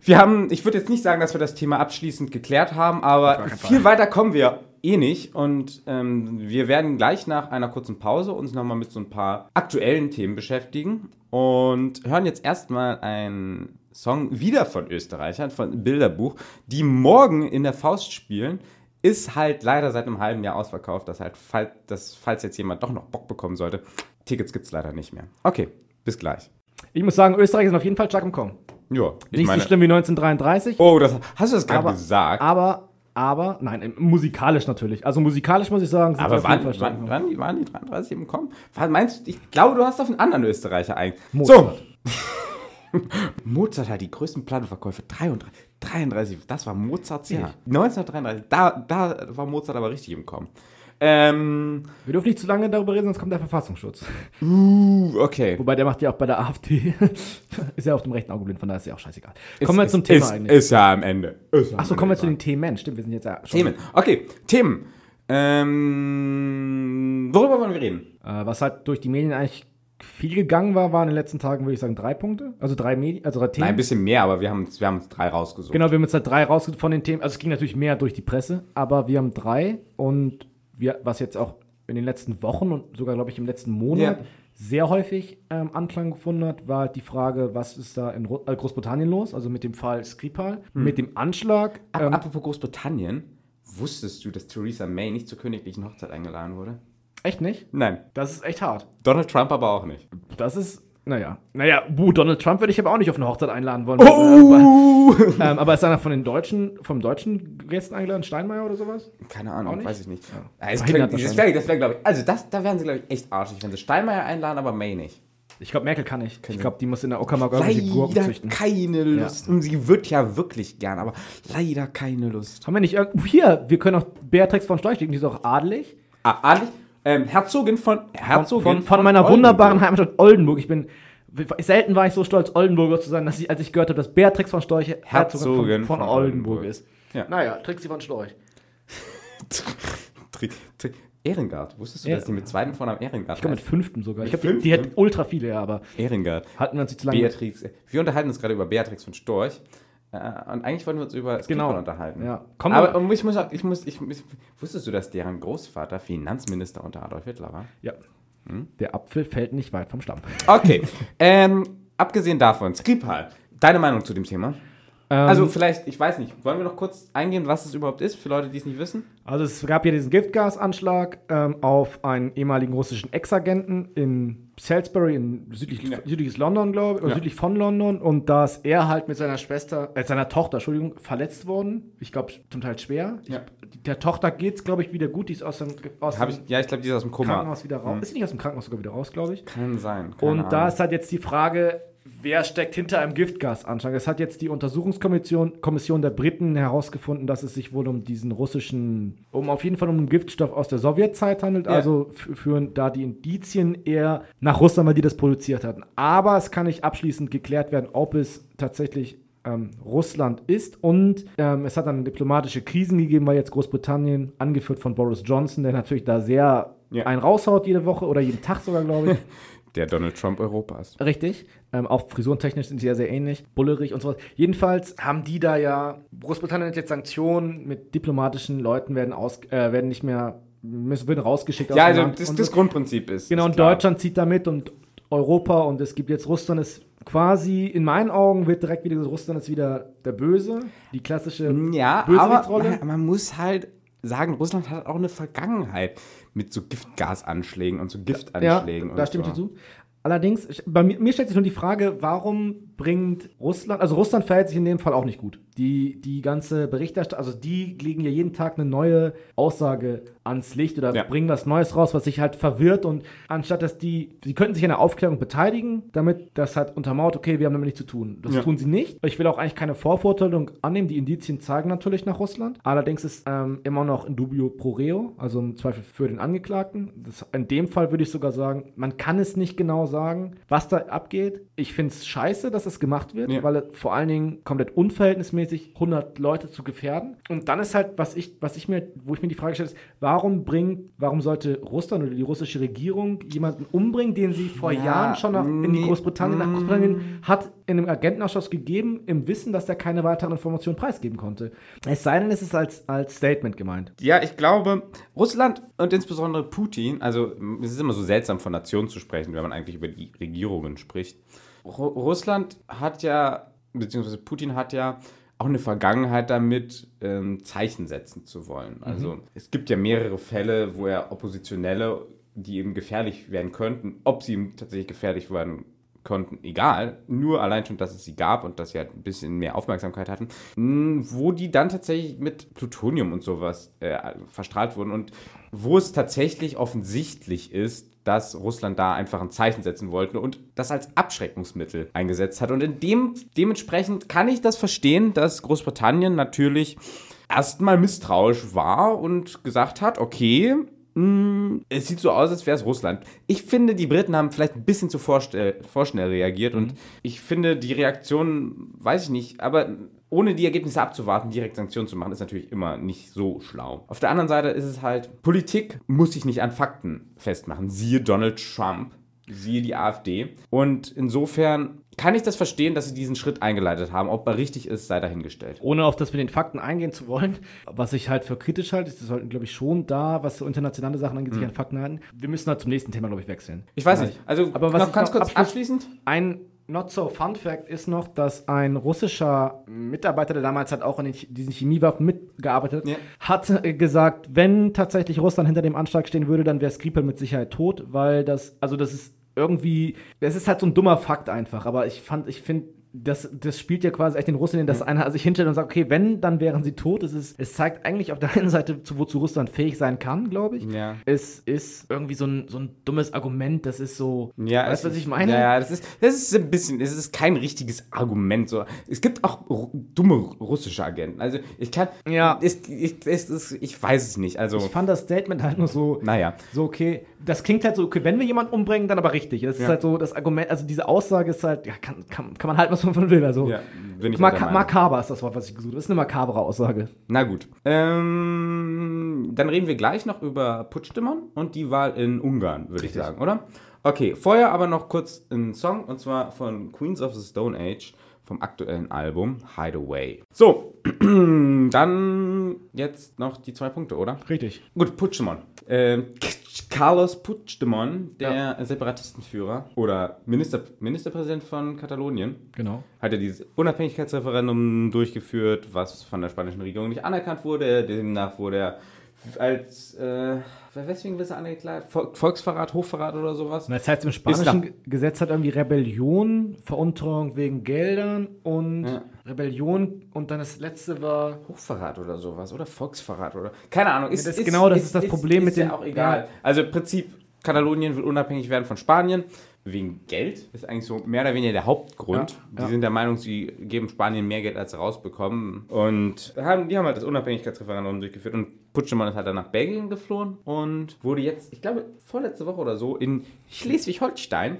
S2: Wir haben, ich würde jetzt nicht sagen, dass wir das Thema abschließend geklärt haben, aber viel weiter kommen wir eh nicht. Und ähm, wir werden gleich nach einer kurzen Pause uns nochmal mit so ein paar aktuellen Themen beschäftigen und hören jetzt erstmal einen Song wieder von Österreichern, von Bilderbuch, die morgen in der Faust spielen. Ist halt leider seit einem halben Jahr ausverkauft. Das halt, falls, das, falls jetzt jemand doch noch Bock bekommen sollte, Tickets gibt es leider nicht mehr. Okay, bis gleich.
S1: Ich muss sagen, Österreich ist auf jeden Fall stark im Kommen.
S2: Ja, ich
S1: Nicht
S2: meine.
S1: so schlimm wie 1933.
S2: Oh, das, hast du das gerade gesagt?
S1: aber, aber, nein, musikalisch natürlich. Also musikalisch muss ich sagen, sind
S2: Aber wann,
S1: im
S2: wann die, waren die 33 im Kommen? Meinst du? Ich glaube, du hast auf einen anderen Österreicher eigentlich.
S1: Mozart.
S2: So. Mozart hat die größten Plattenverkäufe. 33, 33, das war Mozarts Jahr. 1933, da, da war Mozart aber richtig im Kommen. Ähm,
S1: Wir dürfen nicht zu lange darüber reden, sonst kommt der Verfassungsschutz.
S2: uh, okay.
S1: Wobei der macht ja auch bei der AfD. ist ja auf dem rechten Auge blind, von daher ist ja auch scheißegal. Kommen wir
S2: Ist-
S1: zum Thema
S2: ist,
S1: eigentlich.
S2: Ist ja am Ende. Ist ja
S1: Achso,
S2: am
S1: kommen wir
S2: Ende
S1: zu den Themen. Stimmt, wir sind jetzt ja schon.
S2: Themen. Okay, Themen. Ähm, worüber wollen wir reden?
S1: Äh, was halt durch die Medien eigentlich viel gegangen war, waren in den letzten Tagen, würde ich sagen, drei Punkte. Also drei Medien, also drei Themen.
S2: Nein, ein bisschen mehr, aber wir haben, uns- wir haben uns drei rausgesucht.
S1: Genau, wir haben jetzt halt drei rausgesucht von den Themen. Also es ging natürlich mehr durch die Presse, aber wir haben drei und wir, was jetzt auch in den letzten Wochen und sogar, glaube ich, im letzten Monat
S2: Ja.
S1: sehr häufig ähm, Anklang gefunden hat, war halt die Frage, was ist da in Ru äh, Großbritannien los? Also mit dem Fall Skripal, mit dem Anschlag. Ähm,
S2: Apropos Großbritannien, wusstest du, dass Theresa May nicht zur königlichen Hochzeit eingeladen wurde?
S1: echt nicht?
S2: Nein.
S1: Das ist echt hart.
S2: Donald Trump aber auch nicht.
S1: Das ist, naja. Naja, buh, Donald Trump würde ich aber auch nicht auf eine Hochzeit einladen wollen.
S2: Oh!
S1: Aber, ähm, aber ist einer von den Deutschen, vom deutschen Gästen eingeladen? Steinmeier oder sowas?
S2: Keine Ahnung, weiß ich nicht.
S1: Ja.
S2: Ja, es
S1: Verhindert
S2: könnte- das wäre, das wär, glaube ich, also das, da wären sie, glaube ich, echt arschig, wenn sie Steinmeier einladen, aber May nicht.
S1: Ich glaube, Merkel kann nicht. Ich glaube, die muss in der Uckermark irgendwelche Gurken züchten.
S2: keine Lust. Und sie wird ja wirklich gern, aber leider keine Lust.
S1: Haben wir nicht irgendwo. Hier, wir können auch Beatrix von Storch die ist auch adelig.
S2: Ah, adelig, ähm, Herzogin von, Herzogin
S1: von, von meiner
S2: Oldenburg.
S1: wunderbaren Heimatstadt Oldenburg. Ich bin. Selten war ich so stolz, Oldenburger zu sein, dass ich, als ich gehört habe, dass Beatrix von Storch Herzogin
S2: Herzogin
S1: von, von,
S2: von
S1: Oldenburg ist.
S2: Ja.
S1: Naja, Trixie von Storch.
S2: Tri- Tri- Ehrengard. Wusstest du, dass die mit zweiten Vornamen Ehrengard
S1: Ich glaube mit
S2: heißt?
S1: fünften sogar. Ich
S2: Mit
S1: hab, die, die hat ultra viele, ja, aber
S2: Ehrengard.
S1: hatten wir uns nicht zu lange.
S2: Beatrix. Wir unterhalten uns gerade über Beatrix von Storch. Äh, und eigentlich wollten wir uns über Skripal
S1: Genau.
S2: unterhalten.
S1: Ja. Komm
S2: Aber und ich muss, auch- ich muss, ich, ich, wusstest du, dass deren Großvater Finanzminister unter Adolf Hitler war?
S1: Ja.
S2: Hm?
S1: Der Apfel fällt nicht weit vom Stamm.
S2: Okay. ähm, abgesehen davon, Skripal. Deine Meinung zu dem Thema? Also vielleicht, ich weiß nicht, wollen wir noch kurz eingehen, was es überhaupt ist, für Leute, die es nicht wissen?
S1: Also es gab ja diesen Giftgasanschlag ähm, auf einen ehemaligen russischen Ex-Agenten in Salisbury, in südlich,
S2: Ja.
S1: südliches London, glaube ich, oder
S2: Ja.
S1: südlich von London. Und da ist er halt mit seiner Schwester, äh, seiner Tochter, Entschuldigung, verletzt worden. Ich glaube, zum Teil schwer.
S2: Ja.
S1: Ich, der Tochter geht es, glaube ich, wieder gut. Die ist aus dem, aus dem
S2: ich, ja, ich glaube, die ist aus dem Koma.
S1: Krankenhaus wieder raus. Ist sie nicht aus dem Krankenhaus sogar wieder raus, glaube ich.
S2: Kann sein.
S1: Und da
S2: Ahnung.
S1: ist halt jetzt die Frage, wer steckt hinter einem Giftgasanschlag? Es hat jetzt die Untersuchungskommission Kommission der Briten herausgefunden, dass es sich wohl um diesen russischen, um auf jeden Fall um einen Giftstoff aus der Sowjetzeit handelt.
S2: Ja.
S1: Also führen da die Indizien eher nach Russland, weil die das produziert hatten. Aber es kann nicht abschließend geklärt werden, ob es tatsächlich ähm, Russland ist. Und ähm, es hat dann diplomatische Krisen gegeben, weil jetzt Großbritannien, angeführt von Boris Johnson, der natürlich da sehr
S2: Ja.
S1: einen raushaut jede Woche oder jeden Tag sogar, glaube ich.
S2: Der Donald Trump Europas.
S1: Richtig. Ähm, auch frisurentechnisch sind sie ja sehr ähnlich. Bullerig und sowas. Jedenfalls haben die da ja, Großbritannien hat jetzt Sanktionen mit diplomatischen Leuten werden, aus, äh, werden nicht mehr, müssen, werden rausgeschickt
S2: Ja, also das, das. Grundprinzip ist.
S1: Genau,
S2: ist
S1: und
S2: klar.
S1: Deutschland zieht da mit und Europa und es gibt jetzt Russland ist quasi, in meinen Augen wird direkt wieder, Russland ist wieder der Böse, die klassische
S2: Ja, aber
S1: Bösewichtsrolle.
S2: man, man muss halt sagen, Russland hat auch eine Vergangenheit mit so Giftgasanschlägen und so Giftanschlägen.
S1: Ja, da
S2: und
S1: stimme
S2: so.
S1: ich dir zu. Allerdings, bei mir, mir stellt sich nur die Frage, warum bringt Russland, also Russland verhält sich in dem Fall auch nicht gut. Die, die ganze Berichterstattung, also die legen ja jeden Tag eine neue Aussage ans Licht oder
S2: Ja.
S1: bringen was Neues raus, was sich halt verwirrt und anstatt dass die, sie könnten sich an der Aufklärung beteiligen, damit das halt untermauert, okay, wir haben damit nichts zu tun. Das
S2: Ja.
S1: tun sie nicht. Ich will auch eigentlich keine Vorverurteilung annehmen, die Indizien zeigen natürlich nach Russland. Allerdings ist ähm, immer noch in dubio pro reo, also im Zweifel für den Angeklagten. Das, in dem Fall würde ich sogar sagen, man kann es nicht genau sagen, was da abgeht. Ich finde es scheiße, dass es gemacht wird,
S2: Ja.
S1: weil es vor allen Dingen komplett unverhältnismäßig 100 Leute zu gefährden. Und dann ist halt, was ich, was ich mir, wo ich mir die Frage stelle, ist, warum bringt, warum sollte Russland oder die russische Regierung jemanden umbringen, den sie vor
S2: Ja,
S1: Jahren schon nach, in die Großbritannien, nach
S2: mm.
S1: Großbritannien hat in einem Agentenausschuss gegeben, im Wissen, dass er keine weiteren Informationen preisgeben konnte. Es sei denn, es ist als, als Statement gemeint.
S2: Ja, ich glaube, Russland und insbesondere Putin, also es ist immer so seltsam von Nationen zu sprechen, wenn man eigentlich über die Regierungen spricht. Ru Russland hat ja beziehungsweise Putin hat ja auch eine Vergangenheit damit, ähm, Zeichen setzen zu wollen. Also es gibt ja mehrere Fälle, wo er Oppositionelle, die ihm gefährlich werden könnten, ob sie ihm tatsächlich gefährlich werden konnten, egal. Nur allein schon, dass es sie gab und dass sie halt ein bisschen mehr Aufmerksamkeit hatten, mh, wo die dann tatsächlich mit Plutonium und sowas äh, verstrahlt wurden und wo es tatsächlich offensichtlich ist, dass Russland da einfach ein Zeichen setzen wollte und das als Abschreckungsmittel eingesetzt hat. Und in dem, dementsprechend kann ich das verstehen, dass Großbritannien natürlich erstmal misstrauisch war und gesagt hat, okay, mh, es sieht so aus, als wäre es Russland. Ich finde, die Briten haben vielleicht ein bisschen zu vorschnell reagiert und ich finde, die Reaktion, weiß ich nicht, aber ohne die Ergebnisse abzuwarten, direkt Sanktionen zu machen, ist natürlich immer nicht so schlau. Auf der anderen Seite ist es halt, Politik muss sich nicht an Fakten festmachen. Siehe Donald Trump, siehe die AfD. Und insofern kann ich das verstehen, dass sie diesen Schritt eingeleitet haben. Ob er richtig ist, sei dahingestellt.
S1: Ohne auf das mit den Fakten eingehen zu wollen, was ich halt für kritisch halte, ist, wir sollten, glaube ich, schon da, was so internationale Sachen angeht, sich an Fakten halten. Wir müssen halt zum nächsten Thema, glaube ich, wechseln.
S2: Ich weiß nicht. Also,
S1: Aber was
S2: noch
S1: ich
S2: ganz kurz abschließend.
S1: Ein not so fun fact ist noch, dass ein russischer Mitarbeiter, der damals halt auch Ch- diesen Chemiewaffen mitgearbeitet
S2: Ja.
S1: hat, hat äh, gesagt, wenn tatsächlich Russland hinter dem Anschlag stehen würde, dann wäre Skripal mit Sicherheit tot, weil das, also das ist irgendwie, das ist halt so ein dummer Fakt einfach, aber ich fand, ich finde, das, das spielt ja quasi echt den Russen, dass einer sich hinstellt und sagt, okay, wenn, dann wären sie tot. Es, ist, es zeigt eigentlich auf der einen Seite, zu, wozu Russland fähig sein kann, glaube ich.
S2: Ja.
S1: Es ist irgendwie so ein, so ein dummes Argument, das ist so,
S2: Ja,
S1: weißt du, was ich
S2: ist-
S1: meine?
S2: Ja, das ist, das ist ein bisschen, es ist kein richtiges Argument. So. Es gibt auch dumme russische Agenten. Also ich kann,
S1: Ja.
S2: ich, es ist, ich weiß es nicht. Also,
S1: Ich fand das Statement halt nur so,
S2: naja.
S1: so okay, das klingt halt so, okay, wenn wir jemanden umbringen, dann aber richtig. Das ist
S2: Ja.
S1: halt so das Argument, also diese Aussage ist halt, ja, kann, kann, kann man halten, was man von will. Also,
S2: Ja, bin ich
S1: Maka
S2: Meinung.
S1: makaber ist das Wort, was ich gesucht habe. Das ist eine makabere Aussage.
S2: Na gut. Ähm, dann reden wir gleich noch über Putschdämmern und die Wahl in Ungarn, würde ich sagen, oder? Okay, vorher aber noch kurz ein Song und zwar von Queens of the Stone Age vom aktuellen Album Hideaway. So, dann jetzt noch die zwei Punkte, oder?
S1: Richtig.
S2: Gut, Puigdemont. Ähm, Carlos Puigdemont, der Separatistenführer oder Minister, Ministerpräsident von Katalonien,
S1: Genau.
S2: hat er dieses Unabhängigkeitsreferendum durchgeführt, was von der spanischen Regierung nicht anerkannt wurde. Demnach wurde er als, äh, weswegen wird er angeklagt? Vol- Volksverrat, Hochverrat oder sowas?
S1: Das heißt, im spanischen Ge- Gesetz hat irgendwie Rebellion, Veruntreuung wegen Geldern und
S2: Ja.
S1: Rebellion und dann das letzte war.
S2: Hochverrat oder sowas oder Volksverrat oder keine Ahnung. Ist,
S1: das ist genau, das ist das Problem mit
S2: ja
S1: den-
S2: auch egal.
S1: ja.
S2: Also im Prinzip Katalonien will unabhängig werden von Spanien wegen Geld. Ist eigentlich so mehr oder weniger der Hauptgrund.
S1: Ja,
S2: die
S1: ja.
S2: sind der Meinung, sie geben Spanien mehr Geld als sie rausbekommen und haben, die haben halt das Unabhängigkeitsreferendum durchgeführt und Puigdemont ist halt dann nach Belgien geflohen und wurde jetzt, ich glaube vorletzte Woche oder so in Schleswig-Holstein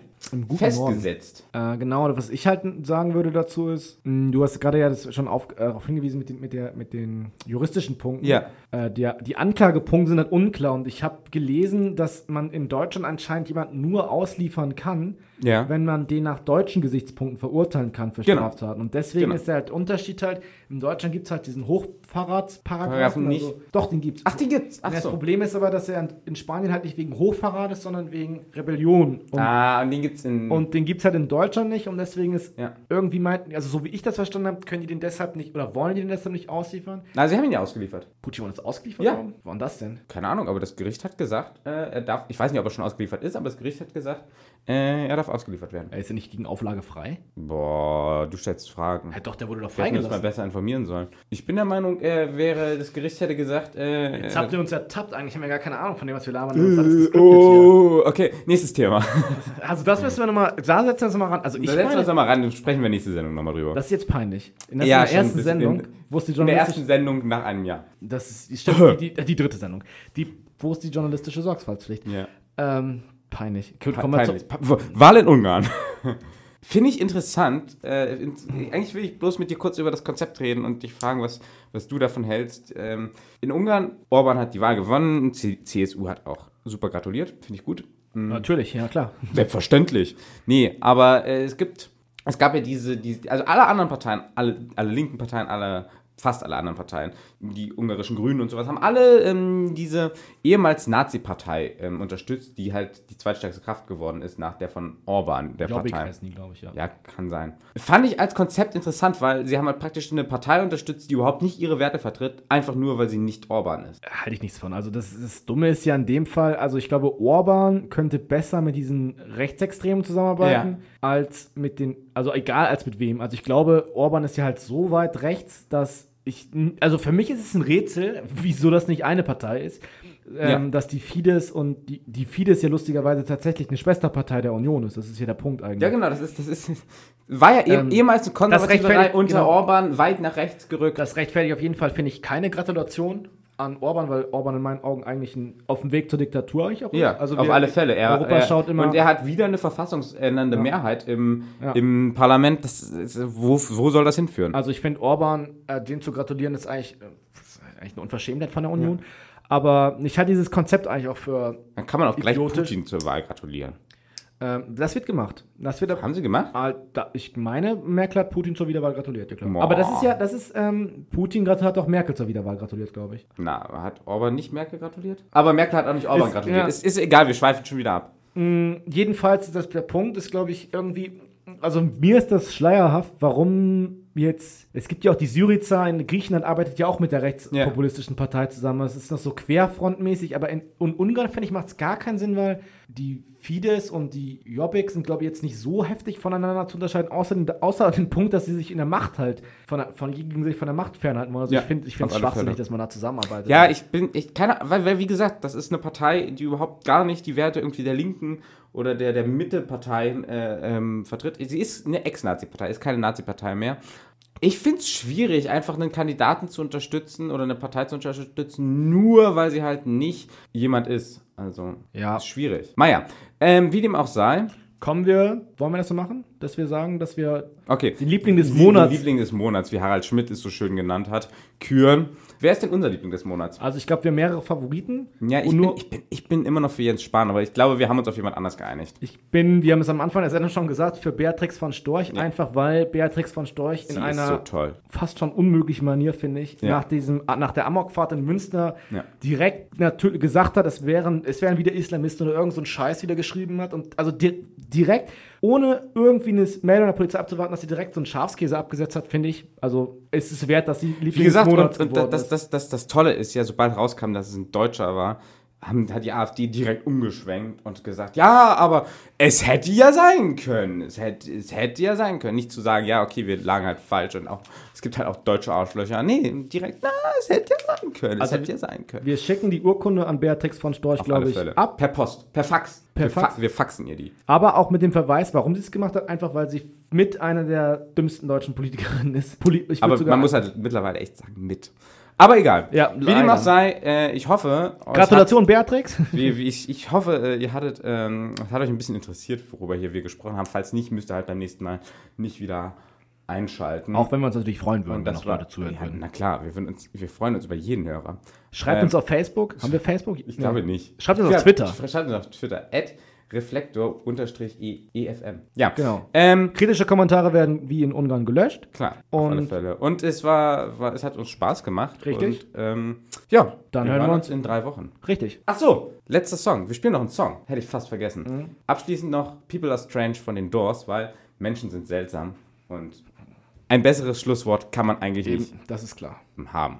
S2: festgesetzt.
S1: Äh, genau, was ich halt sagen würde dazu ist, mh, du hast gerade ja das schon auf, äh, darauf hingewiesen mit den, mit, der, mit den juristischen Punkten.
S2: Ja.
S1: Äh, die, die Anklagepunkte sind halt unklar und ich habe gelesen, dass man in Deutschland anscheinend jemanden nur ausliefern kann,
S2: Ja.
S1: wenn man den nach deutschen Gesichtspunkten verurteilen kann für
S2: Genau.
S1: Straftaten. Und deswegen
S2: Genau.
S1: ist der halt Unterschied halt, in Deutschland gibt es halt diesen Hochverratsparagraphen.
S2: Paragraphen nicht.
S1: Also, doch, den gibt's.
S2: Ach, die gibt's. Ach
S1: das
S2: so.
S1: Problem ist aber, dass er in- Spanien halt nicht wegen Hochverrat ist, sondern wegen Rebellion. Und
S2: Ah, und den gibt's in.
S1: und den gibt es halt in Deutschland nicht und deswegen ist
S2: Ja.
S1: irgendwie meinten, also so wie ich das verstanden habe, können die den deshalb nicht oder wollen die den deshalb nicht ausliefern?
S2: Na, sie haben ihn ja ausgeliefert.
S1: Putin ist ausgeliefert
S2: Ja.
S1: worden? Wann das denn?
S2: Keine Ahnung, aber das Gericht hat gesagt, äh, er darf, ich weiß nicht, ob er schon ausgeliefert ist, aber das Gericht hat gesagt, äh, er darf ausgeliefert werden.
S1: Er ist ja nicht gegen Auflage frei.
S2: Boah, du stellst Fragen.
S1: Ja, doch, der wurde doch
S2: Wir hätten uns mal
S1: freigelassen.
S2: besser informieren sollen. Ich bin der Meinung, er wäre, das Gericht hätte gesagt, äh,
S1: Jetzt
S2: äh,
S1: habt ihr uns ertappt, eigentlich haben wir gar keine Ahnung von dem, was wir labern. Ist
S2: äh, oh, okay, nächstes Thema.
S1: Also das müssen wir nochmal, da setzen wir uns nochmal ran. Also ich
S2: da setzen wir uns nochmal ran, dann sprechen wir nächste Sendung nochmal drüber.
S1: das ist jetzt peinlich. In der,
S2: Ja,
S1: in der
S2: schon
S1: ersten Sendung,
S2: in-
S1: wo es die
S2: In der ersten
S1: journalistische...
S2: Sendung nach einem Jahr.
S1: Das ist, die, stimmt, die, die, die dritte Sendung. Die, wo ist die journalistische Sorgfaltspflicht?
S2: Ja.
S1: Ähm, peinlich. Gut, zu,
S2: peinlich. Wahl in Ungarn. Finde ich interessant. Äh, eigentlich will ich bloß mit dir kurz über das Konzept reden und dich fragen, was, was du davon hältst. Ähm, in Ungarn, Orban hat die Wahl gewonnen, C CSU hat auch super gratuliert, finde ich gut.
S1: Natürlich, ja klar.
S2: Selbstverständlich. Nee, aber äh, es gibt, es gab ja diese, diese, also alle anderen Parteien, alle, alle linken Parteien, alle fast alle anderen Parteien, die ungarischen Grünen und sowas, haben alle ähm, diese ehemals Nazi-Partei ähm, unterstützt, die halt die zweitstärkste Kraft geworden ist nach der von Orban, der
S1: Jobbik
S2: Partei.
S1: heißen die, glaube ich, ja.
S2: Ja, kann sein. Fand ich als Konzept interessant, weil sie haben halt praktisch eine Partei unterstützt, die überhaupt nicht ihre Werte vertritt, einfach nur, weil sie nicht Orban ist.
S1: Halte ich nichts von. Also das, das Dumme ist ja in dem Fall, also ich glaube, Orban könnte besser mit diesen Rechtsextremen zusammenarbeiten, als mit den, also egal als mit wem. Also ich glaube, Orban ist ja halt so weit rechts, dass ich, also für mich ist es ein Rätsel, wieso das nicht eine Partei ist, ähm,
S2: Ja.
S1: dass die Fidesz und die, die Fidesz ja lustigerweise tatsächlich eine Schwesterpartei der Union ist. Das ist ja der Punkt eigentlich.
S2: Ja, genau, das ist, das ist, war ja eh,
S1: Ähm,
S2: ehemals eine konservative unter
S1: genau.
S2: Orban weit nach rechts gerückt.
S1: Das rechtfertigt auf jeden Fall, finde ich, keine Gratulation an Orban, weil Orban in meinen Augen eigentlich ein, auf dem Weg zur Diktatur eigentlich auch
S2: Ja.
S1: Also
S2: auf alle Fälle. Er,
S1: Europa
S2: er,
S1: schaut immer.
S2: Und er hat wieder eine verfassungsändernde
S1: Ja.
S2: Mehrheit im,
S1: Ja.
S2: im Parlament. Das, wo, wo soll das hinführen?
S1: Also ich finde Orban, äh, dem zu gratulieren, ist eigentlich, äh, ist eigentlich eine Unverschämtheit von der Union. Aber ich halte dieses Konzept eigentlich auch für,
S2: Dann kann man auch gleich
S1: idiotisch.
S2: Putin zur Wahl gratulieren.
S1: Ähm, das wird gemacht. Das wird
S2: Haben sie gemacht?
S1: Ah, da, ich meine, Merkel hat Putin zur Wiederwahl gratuliert, ja. Aber das ist ja, das ist, ähm, Putin hat auch Merkel zur Wiederwahl gratuliert, glaube ich.
S2: Na, hat Orban nicht Merkel gratuliert? Aber Merkel hat auch nicht Orban
S1: Ist-
S2: gratuliert.
S1: ja.
S2: Es ist egal, wir schweifen schon wieder ab.
S1: Jedenfalls, das, der Punkt ist, glaube ich, irgendwie, also mir ist das schleierhaft, warum jetzt, es gibt ja auch die Syriza in Griechenland arbeitet ja auch mit der rechtspopulistischen Partei zusammen. Es ist noch so querfrontmäßig, aber in und Ungarn, finde ich, macht es gar keinen Sinn, weil die Fidesz und die Jobbik sind, glaube ich, jetzt nicht so heftig voneinander zu unterscheiden, außer, den, außer den Punkt, dass sie sich in der Macht halt, von, von, gegen sich von der Macht fernhalten wollen. Also
S2: Ja,
S1: ich finde ich es
S2: alle
S1: schwachsinnig, dass man da zusammenarbeitet.
S2: Ja, ich bin, ich keine, weil, weil wie gesagt, das ist eine Partei, die überhaupt gar nicht die Werte irgendwie der Linken oder der, der Mitte-Parteien äh, ähm, vertritt. Sie ist eine Ex-Nazi-Partei, ist keine Nazi-Partei mehr. Ich finde es schwierig, einfach einen Kandidaten zu unterstützen oder eine Partei zu unterstützen, nur weil sie halt nicht jemand ist. Also,
S1: Ja.
S2: ist schwierig. Naja, ähm, wie dem auch sei.
S1: Kommen wir, wollen wir das so machen, dass wir sagen, dass wir
S2: Okay.
S1: den Liebling des Monats
S2: Liebling des Monats, wie Harald Schmidt es so schön genannt hat, küren. Wer ist denn unser Liebling des Monats?
S1: Also ich glaube, wir haben mehrere Favoriten.
S2: Ja, ich bin, ich, bin, ich bin immer noch für Jens Spahn, aber ich glaube, wir haben uns auf jemand anders geeinigt.
S1: ich bin, wir haben es am Anfang der Sendung schon gesagt, für Beatrix von Storch, einfach weil Beatrix von Storch
S2: Sie
S1: in einer
S2: so
S1: fast schon unmöglichen Manier, finde ich,
S2: Ja.
S1: nach, diesem, nach der Amokfahrt in Münster
S2: Ja.
S1: direkt natürlich gesagt hat, es wären, es wären wieder Islamisten oder irgend so ein Scheiß wieder geschrieben hat. Und also di direkt, ohne irgendwie eine Meldung der Polizei abzuwarten, dass sie direkt so einen Schafskäse abgesetzt hat, finde ich. Also es ist wert, dass sie Liebling
S2: Wie gesagt, und, und das, das, das, das Tolle ist ja, sobald rauskam, dass es ein Deutscher war, haben, hat die AfD direkt umgeschwenkt und gesagt, ja, aber es hätte ja sein können. Es hätte, es hätte ja sein können. Nicht zu sagen, ja, okay, wir lagen halt falsch und auch, es gibt halt auch deutsche Arschlöcher. Nee, direkt, na, es hätte ja sein können.
S1: Also
S2: es hätte ja sein können.
S1: Wir schicken die Urkunde an Beatrix von Storch, glaube ich,
S2: Fälle.
S1: ab.
S2: Per Post, per Fax.
S1: Per
S2: wir,
S1: Fax?
S2: wir faxen ihr die.
S1: Aber auch mit dem Verweis, warum sie es gemacht hat, einfach weil sie mit einer der dümmsten deutschen Politikerinnen ist. Poli
S2: Aber man muss halt mittlerweile echt sagen, mit. Aber egal.
S1: Ja,
S2: Wie dem auch sei, äh, ich hoffe,
S1: Gratulation, Beatrix.
S2: Hat, wie, wie ich, ich hoffe, äh, ihr hattet, ähm, es hat euch ein bisschen interessiert, worüber hier wir gesprochen haben. Falls nicht, müsst ihr halt beim nächsten Mal nicht wieder einschalten.
S1: Auch wenn wir uns natürlich freuen würden,
S2: und
S1: wenn
S2: das
S1: auch
S2: war,
S1: Leute zuhören
S2: ja,
S1: würden.
S2: Na klar, wir, würden uns, wir freuen uns über jeden Hörer.
S1: Schreibt
S2: Ähm,
S1: uns auf Facebook. Haben wir Facebook?
S2: Ich glaube nicht.
S1: Schreibt uns auf Twitter.
S2: Schreibt uns auf Twitter. At reflektor-efm. Ja,
S1: Genau.
S2: Ähm,
S1: Kritische Kommentare werden wie in Ungarn gelöscht.
S2: Klar, auf
S1: Und-
S2: alle Fälle. Und es war, war, es hat uns Spaß gemacht.
S1: Richtig.
S2: Und, ähm, ja,
S1: Dann hören wir uns-
S2: in drei Wochen.
S1: Richtig.
S2: Ach so, letzter Song. Wir spielen noch einen Song. Hätte ich fast vergessen.
S1: Mhm.
S2: Abschließend noch People Are Strange von den Doors, weil Menschen sind seltsam. Und ein besseres Schlusswort kann man eigentlich nicht
S1: Das ist klar.
S2: haben.